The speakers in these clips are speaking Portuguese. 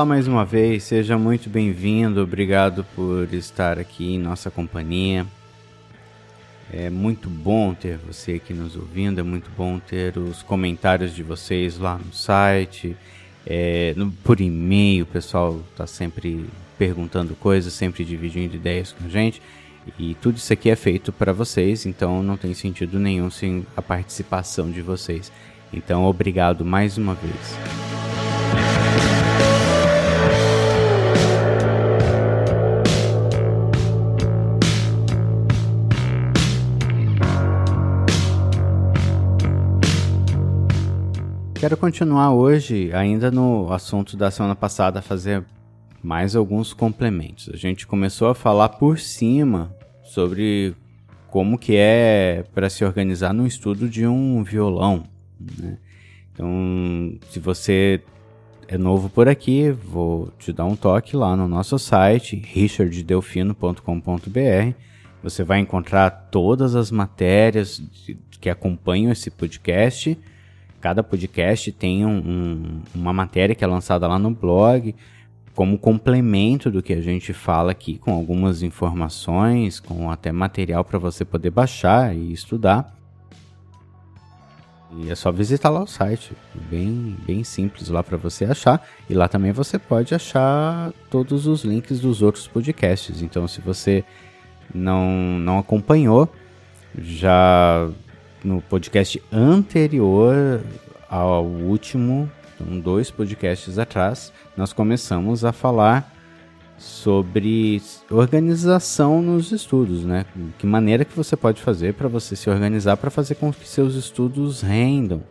Olá mais uma vez, seja muito bem-vindo, obrigado por estar aqui em nossa companhia. É muito bom ter você aqui nos ouvindo, é muito bom ter os comentários de vocês lá no site, é, no, por e-mail, o pessoal está sempre perguntando coisas, sempre dividindo ideias com a gente. E tudo isso aqui é feito para vocês, então não tem sentido nenhum sem a participação de vocês. Então, obrigado mais uma vez. Quero continuar hoje, ainda no assunto da semana passada, fazer mais alguns complementos. A gente começou a falar por cima sobre como que é para se organizar no estudo de um violão. Né? Então, se você é novo por aqui, vou te dar um toque lá no nosso site, richarddelfino.com.br. Você vai encontrar todas as matérias que acompanham esse podcast Cada podcast tem um, um, uma matéria que é lançada lá no blog, como complemento do que a gente fala aqui, com algumas informações, com até material para você poder baixar e estudar. E é só visitar lá o site, bem, bem simples lá para você achar. E lá também você pode achar todos os links dos outros podcasts. Então, se você não, não acompanhou, já no podcast anterior ao último, então dois podcasts atrás, nós começamos a falar sobre organização nos estudos, né? Que maneira que você pode fazer para você se organizar para fazer com que seus estudos rendam,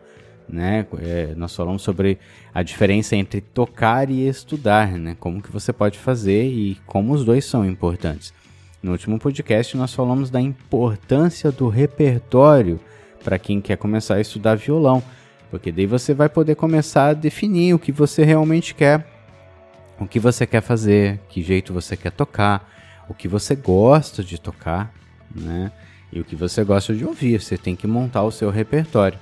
né? É, nós falamos sobre a diferença entre tocar e estudar, né? Como que você pode fazer e como os dois são importantes. No último podcast nós falamos da importância do repertório para quem quer começar a estudar violão, porque daí você vai poder começar a definir o que você realmente quer, o que você quer fazer, que jeito você quer tocar, o que você gosta de tocar, né? E o que você gosta de ouvir. Você tem que montar o seu repertório.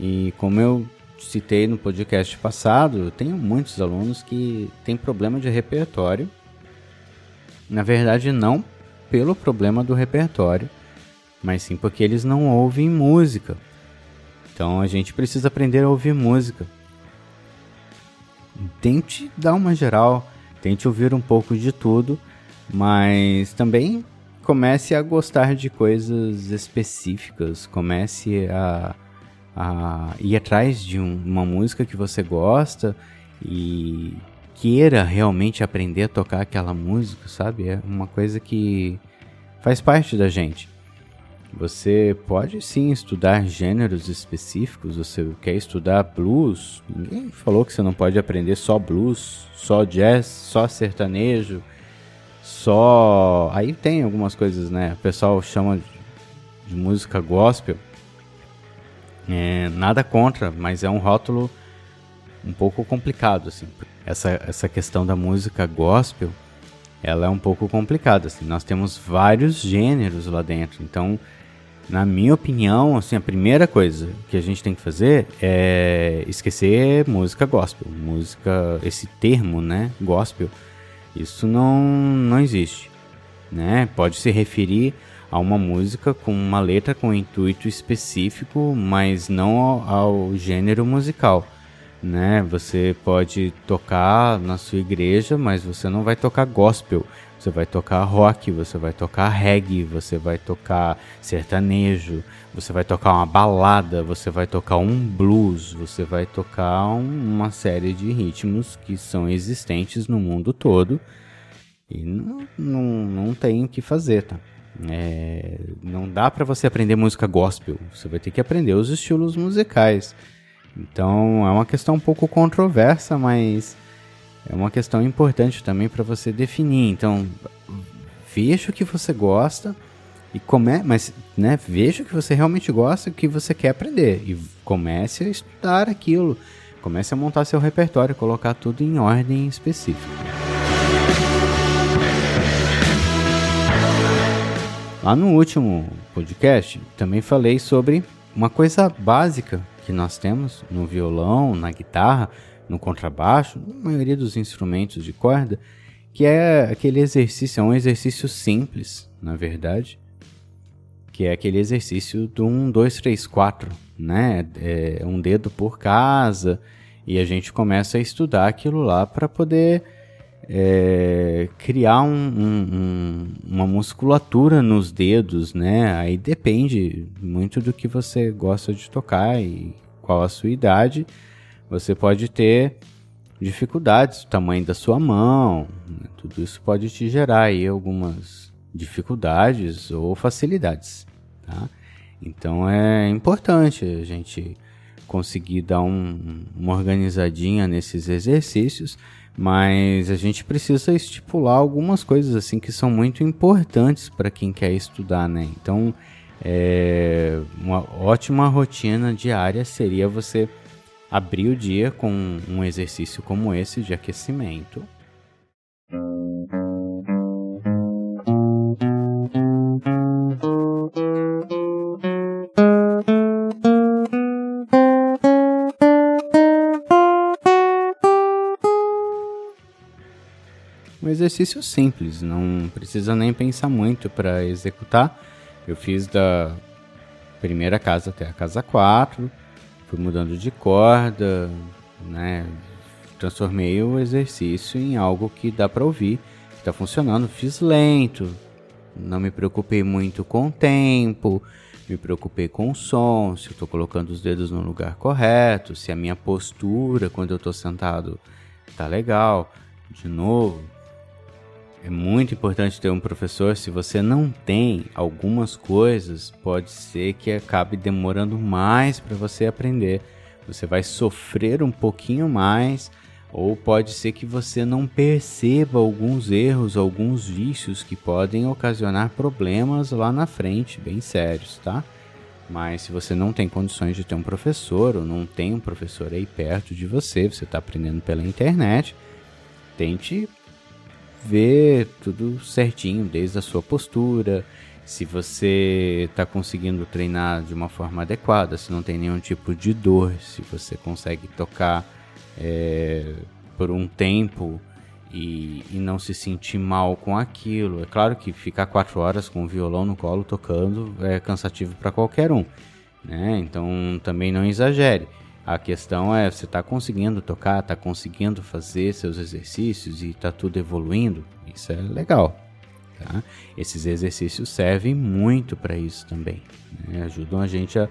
E como eu citei no podcast passado, eu tenho muitos alunos que têm problema de repertório. Na verdade, não pelo problema do repertório, mas sim porque eles não ouvem música. Então a gente precisa aprender a ouvir música. Tente dar uma geral, tente ouvir um pouco de tudo, mas também comece a gostar de coisas específicas, comece a, a ir atrás de um, uma música que você gosta e queira realmente aprender a tocar aquela música, sabe? É uma coisa que faz parte da gente. Você pode sim estudar gêneros específicos. Você quer estudar blues? Ninguém falou que você não pode aprender só blues, só jazz, só sertanejo, só. Aí tem algumas coisas, né? O pessoal chama de música gospel. É, nada contra, mas é um rótulo um pouco complicado, assim. Essa, essa questão da música gospel, ela é um pouco complicada, assim. Nós temos vários gêneros lá dentro, então na minha opinião, assim, a primeira coisa que a gente tem que fazer é esquecer música gospel. Música, esse termo, né, gospel, isso não, não existe, né? Pode se referir a uma música com uma letra com um intuito específico, mas não ao, ao gênero musical, né? Você pode tocar na sua igreja, mas você não vai tocar gospel você vai tocar rock, você vai tocar reggae, você vai tocar sertanejo, você vai tocar uma balada, você vai tocar um blues, você vai tocar uma série de ritmos que são existentes no mundo todo e não, não, não tem o que fazer, tá? É, não dá para você aprender música gospel, você vai ter que aprender os estilos musicais. Então é uma questão um pouco controversa, mas é uma questão importante também para você definir. Então, veja o que você gosta e come, mas né, veja o que você realmente gosta, o que você quer aprender e comece a estudar aquilo. Comece a montar seu repertório, colocar tudo em ordem específica. Lá no último podcast, também falei sobre uma coisa básica que nós temos no violão, na guitarra, no contrabaixo, na maioria dos instrumentos de corda, que é aquele exercício, é um exercício simples, na verdade, que é aquele exercício do 1, 2, 3, 4, né? É um dedo por casa, e a gente começa a estudar aquilo lá para poder é, criar um, um, uma musculatura nos dedos, né? Aí depende muito do que você gosta de tocar e qual a sua idade. Você pode ter dificuldades, o tamanho da sua mão, né? tudo isso pode te gerar aí algumas dificuldades ou facilidades, tá? Então é importante a gente conseguir dar um, uma organizadinha nesses exercícios, mas a gente precisa estipular algumas coisas assim que são muito importantes para quem quer estudar, né? Então, é, uma ótima rotina diária seria você abrir o dia com um exercício como esse de aquecimento. Exercício simples, não precisa nem pensar muito para executar. Eu fiz da primeira casa até a casa 4, fui mudando de corda, né? Transformei o exercício em algo que dá para ouvir, que está funcionando. Fiz lento, não me preocupei muito com o tempo, me preocupei com o som, se eu estou colocando os dedos no lugar correto, se a minha postura quando eu estou sentado tá legal. De novo, é muito importante ter um professor. Se você não tem algumas coisas, pode ser que acabe demorando mais para você aprender. Você vai sofrer um pouquinho mais, ou pode ser que você não perceba alguns erros, alguns vícios que podem ocasionar problemas lá na frente, bem sérios, tá? Mas se você não tem condições de ter um professor, ou não tem um professor aí perto de você, você está aprendendo pela internet, tente ver tudo certinho, desde a sua postura, se você está conseguindo treinar de uma forma adequada, se não tem nenhum tipo de dor, se você consegue tocar é, por um tempo e, e, não se sentir mal com aquilo. É claro que ficar quatro horas com o violão no colo tocando é cansativo para qualquer um, né? Então também não exagere. A questão é, você está conseguindo tocar, está conseguindo fazer seus exercícios e está tudo evoluindo? Isso é legal. Tá? Esses exercícios servem muito para isso também. Né? Ajudam a gente a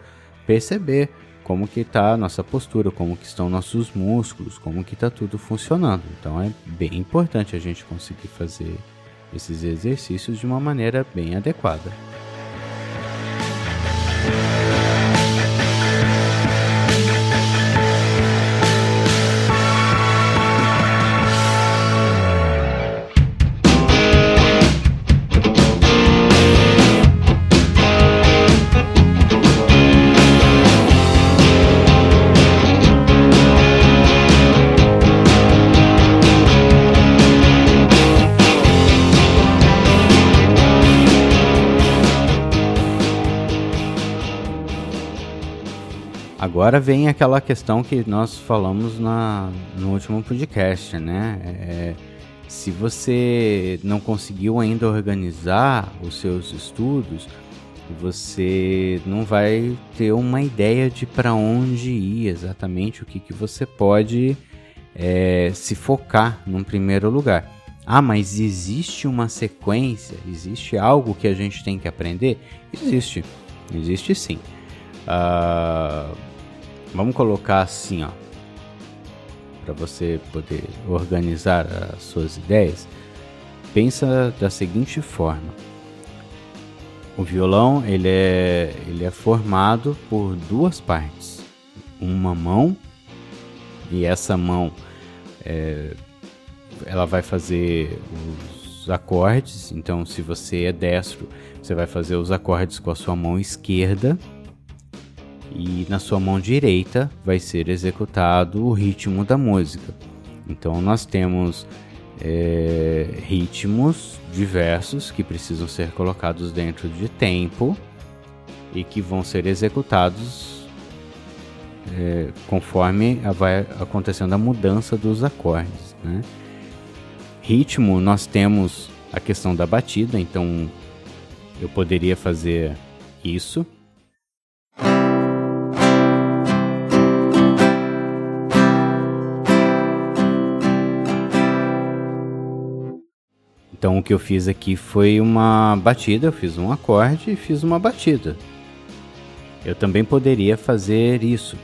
perceber como que está a nossa postura, como que estão nossos músculos, como que está tudo funcionando. Então é bem importante a gente conseguir fazer esses exercícios de uma maneira bem adequada. Agora vem aquela questão que nós falamos na, no último podcast, né? É, se você não conseguiu ainda organizar os seus estudos, você não vai ter uma ideia de para onde ir exatamente, o que, que você pode é, se focar num primeiro lugar. Ah, mas existe uma sequência? Existe algo que a gente tem que aprender? Existe, existe sim. Uh, Vamos colocar assim, ó, para você poder organizar as suas ideias. Pensa da seguinte forma: o violão ele é, ele é formado por duas partes, uma mão e essa mão é, ela vai fazer os acordes. Então, se você é destro, você vai fazer os acordes com a sua mão esquerda e na sua mão direita vai ser executado o ritmo da música. Então nós temos é, ritmos diversos que precisam ser colocados dentro de tempo e que vão ser executados é, conforme vai acontecendo a mudança dos acordes. Né? Ritmo, nós temos a questão da batida, então eu poderia fazer isso. Então o que eu fiz aqui foi uma batida, eu fiz um acorde e fiz uma batida. Eu também poderia fazer isso.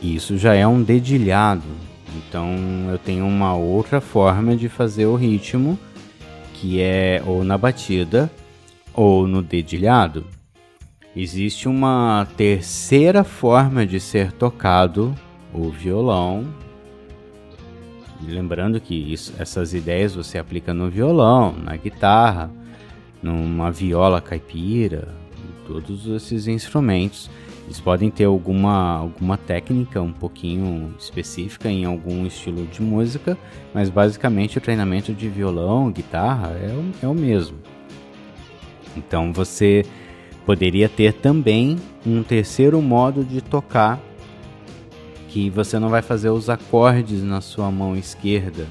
Isso já é um dedilhado. Então eu tenho uma outra forma de fazer o ritmo, que é ou na batida ou no dedilhado. Existe uma terceira forma de ser tocado o violão. Lembrando que isso, essas ideias você aplica no violão, na guitarra, numa viola caipira, todos esses instrumentos. Eles podem ter alguma, alguma técnica um pouquinho específica em algum estilo de música, mas basicamente o treinamento de violão, guitarra é o, é o mesmo. Então você Poderia ter também um terceiro modo de tocar que você não vai fazer os acordes na sua mão esquerda.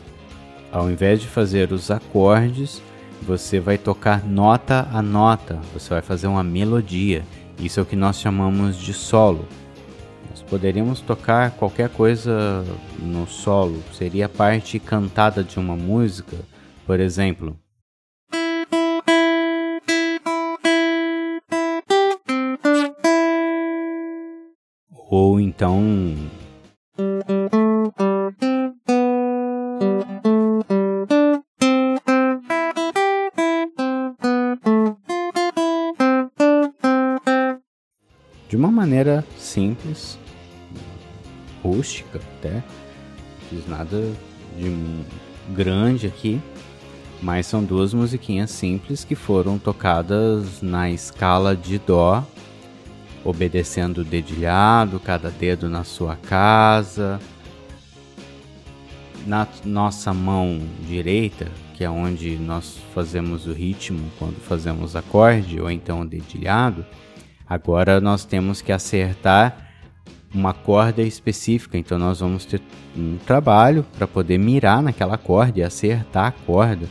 Ao invés de fazer os acordes, você vai tocar nota a nota, você vai fazer uma melodia. Isso é o que nós chamamos de solo. Nós poderíamos tocar qualquer coisa no solo, seria a parte cantada de uma música, por exemplo. Ou então. De uma maneira simples, rústica até, não fiz nada de grande aqui, mas são duas musiquinhas simples que foram tocadas na escala de Dó obedecendo dedilhado, cada dedo na sua casa. Na nossa mão direita, que é onde nós fazemos o ritmo quando fazemos acorde ou então o dedilhado, agora nós temos que acertar uma corda específica, então nós vamos ter um trabalho para poder mirar naquela corda e acertar a corda.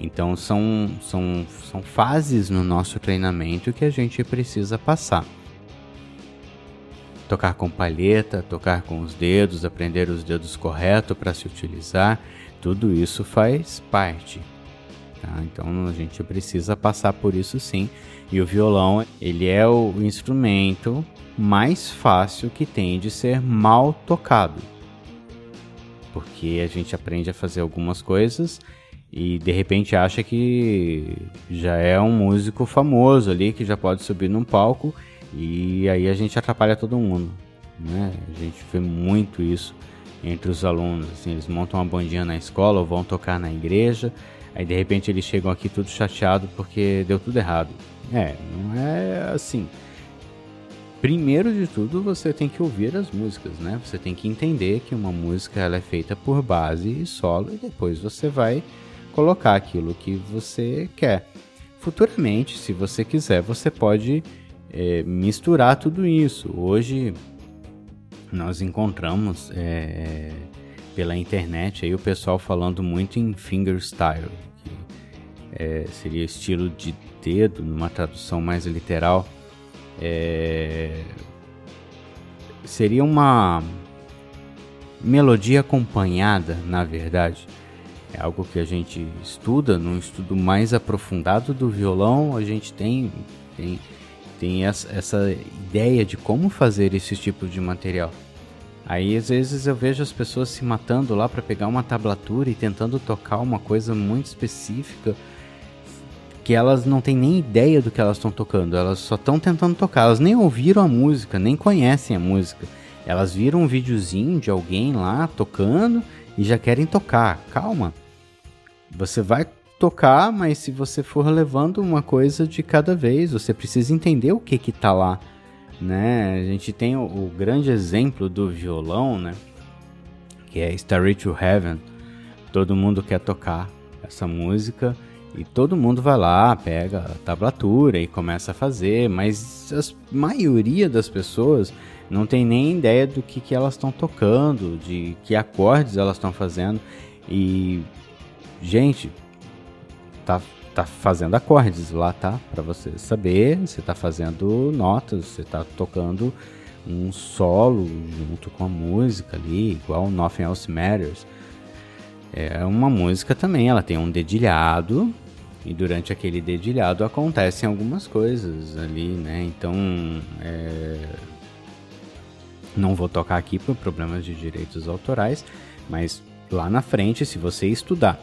Então são, são, são fases no nosso treinamento que a gente precisa passar tocar com palheta, tocar com os dedos, aprender os dedos corretos para se utilizar, tudo isso faz parte. Tá? Então a gente precisa passar por isso sim. E o violão, ele é o instrumento mais fácil que tem de ser mal tocado. Porque a gente aprende a fazer algumas coisas e de repente acha que já é um músico famoso ali que já pode subir num palco e aí a gente atrapalha todo mundo, né? A gente vê muito isso entre os alunos, assim, eles montam uma bandinha na escola ou vão tocar na igreja, aí de repente eles chegam aqui tudo chateado porque deu tudo errado. É, não é assim. Primeiro de tudo, você tem que ouvir as músicas, né? Você tem que entender que uma música ela é feita por base e solo e depois você vai colocar aquilo que você quer. Futuramente, se você quiser, você pode é, misturar tudo isso. Hoje nós encontramos é, pela internet aí o pessoal falando muito em fingerstyle, que é, seria estilo de dedo, numa tradução mais literal. É, seria uma melodia acompanhada, na verdade. É algo que a gente estuda, num estudo mais aprofundado do violão, a gente tem, tem tem essa, ideia de como fazer esse tipo de material. Aí às vezes eu vejo as pessoas se matando lá para pegar uma tablatura e tentando tocar uma coisa muito específica que elas não têm nem ideia do que elas estão tocando, elas só estão tentando tocar, elas nem ouviram a música, nem conhecem a música. Elas viram um videozinho de alguém lá tocando e já querem tocar. Calma. Você vai tocar, mas se você for levando uma coisa de cada vez, você precisa entender o que que tá lá, né? A gente tem o, o grande exemplo do violão, né? Que é Starry to Heaven. Todo mundo quer tocar essa música E todo mundo vai lá, pega a tablatura e começa a fazer, mas a maioria das pessoas não tem nem ideia do que, que elas estão tocando, de que acordes elas estão fazendo. E, gente, tá, tá fazendo acordes lá, tá? Para você saber, você tá fazendo notas, você tá tocando um solo junto com a música ali, igual Nothing Else Matters. É uma música também, ela tem um dedilhado e durante aquele dedilhado acontecem algumas coisas ali, né? Então, é... não vou tocar aqui por problemas de direitos autorais, mas lá na frente, se você estudar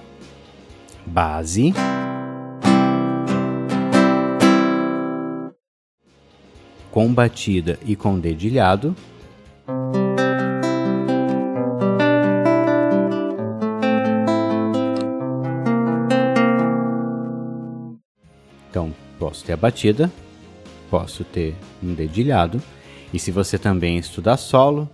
base, com batida e com dedilhado. Então, posso ter a batida, posso ter um dedilhado, e se você também estudar solo,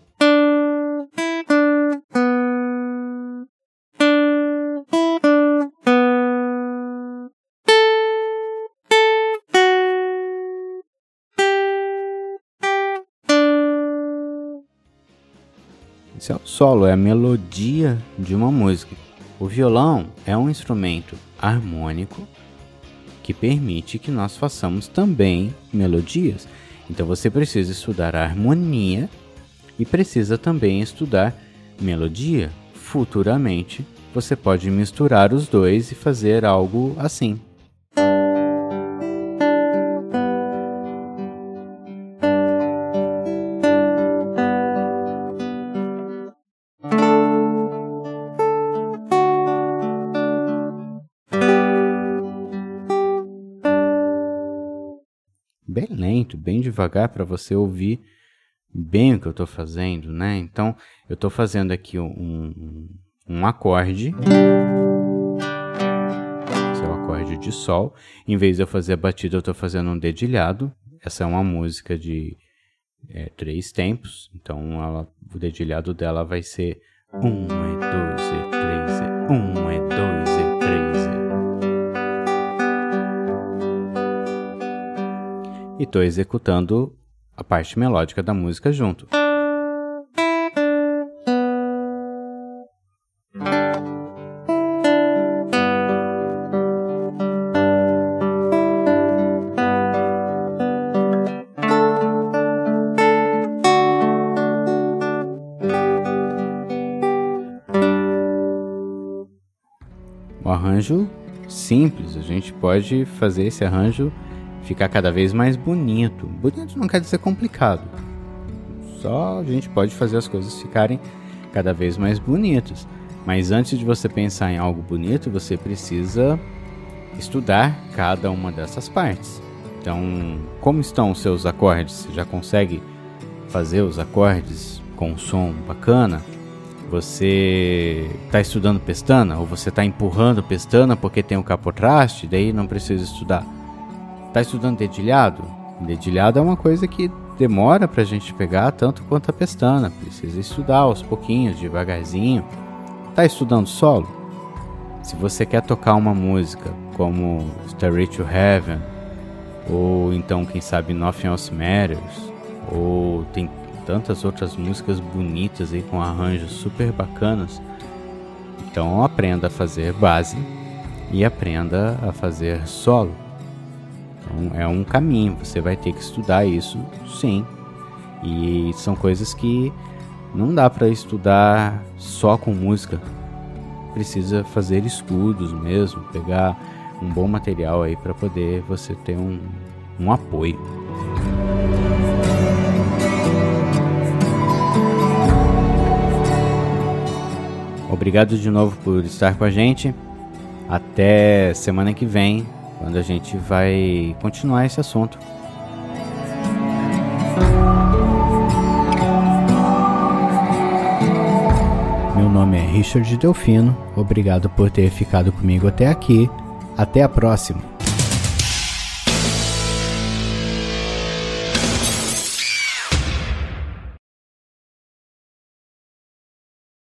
é o solo, é a melodia de uma música. O violão é um instrumento harmônico que permite que nós façamos também melodias. Então você precisa estudar a harmonia e precisa também estudar melodia. Futuramente você pode misturar os dois e fazer algo assim. Devagar para você ouvir bem o que eu estou fazendo, né? Então, eu estou fazendo aqui um, um, acorde, esse é o acorde de sol. Em vez de eu fazer a batida, eu estou fazendo um dedilhado. Essa é uma música de é, três tempos, então ela, o dedilhado dela vai ser um, e dois, e três, e um, e dois, e três. E... e estou executando a parte melódica da música junto. O arranjo simples, a gente pode fazer esse arranjo ficar cada vez mais bonito. Bonito não quer dizer complicado. Só a gente pode fazer as coisas ficarem cada vez mais bonitas. Mas antes de você pensar em algo bonito, você precisa estudar cada uma dessas partes. Então, como estão os seus acordes? Você já consegue fazer os acordes com um som bacana? Você está estudando pestana ou você está empurrando pestana porque tem o capotraste, daí não precisa estudar. Tá estudando dedilhado? Dedilhado é uma coisa que demora pra gente pegar tanto quanto a pestana. Precisa estudar aos pouquinhos, devagarzinho. Tá estudando solo? Se você quer tocar uma música como Starry to Heaven, ou então, quem sabe, Nothing Else Matters, ou tem tantas outras músicas bonitas aí com arranjos super bacanas. Então aprenda a fazer base e aprenda a fazer solo. Então é um caminho, você vai ter que estudar isso, sim. E são coisas que não dá para estudar só com música. Precisa fazer estudos mesmo, pegar um bom material aí para poder você ter um, um apoio. Obrigado de novo por estar com a gente. Até semana que vem quando a gente vai continuar esse assunto. Meu nome é Richard Delfino, obrigado por ter ficado comigo até aqui. Até a próxima!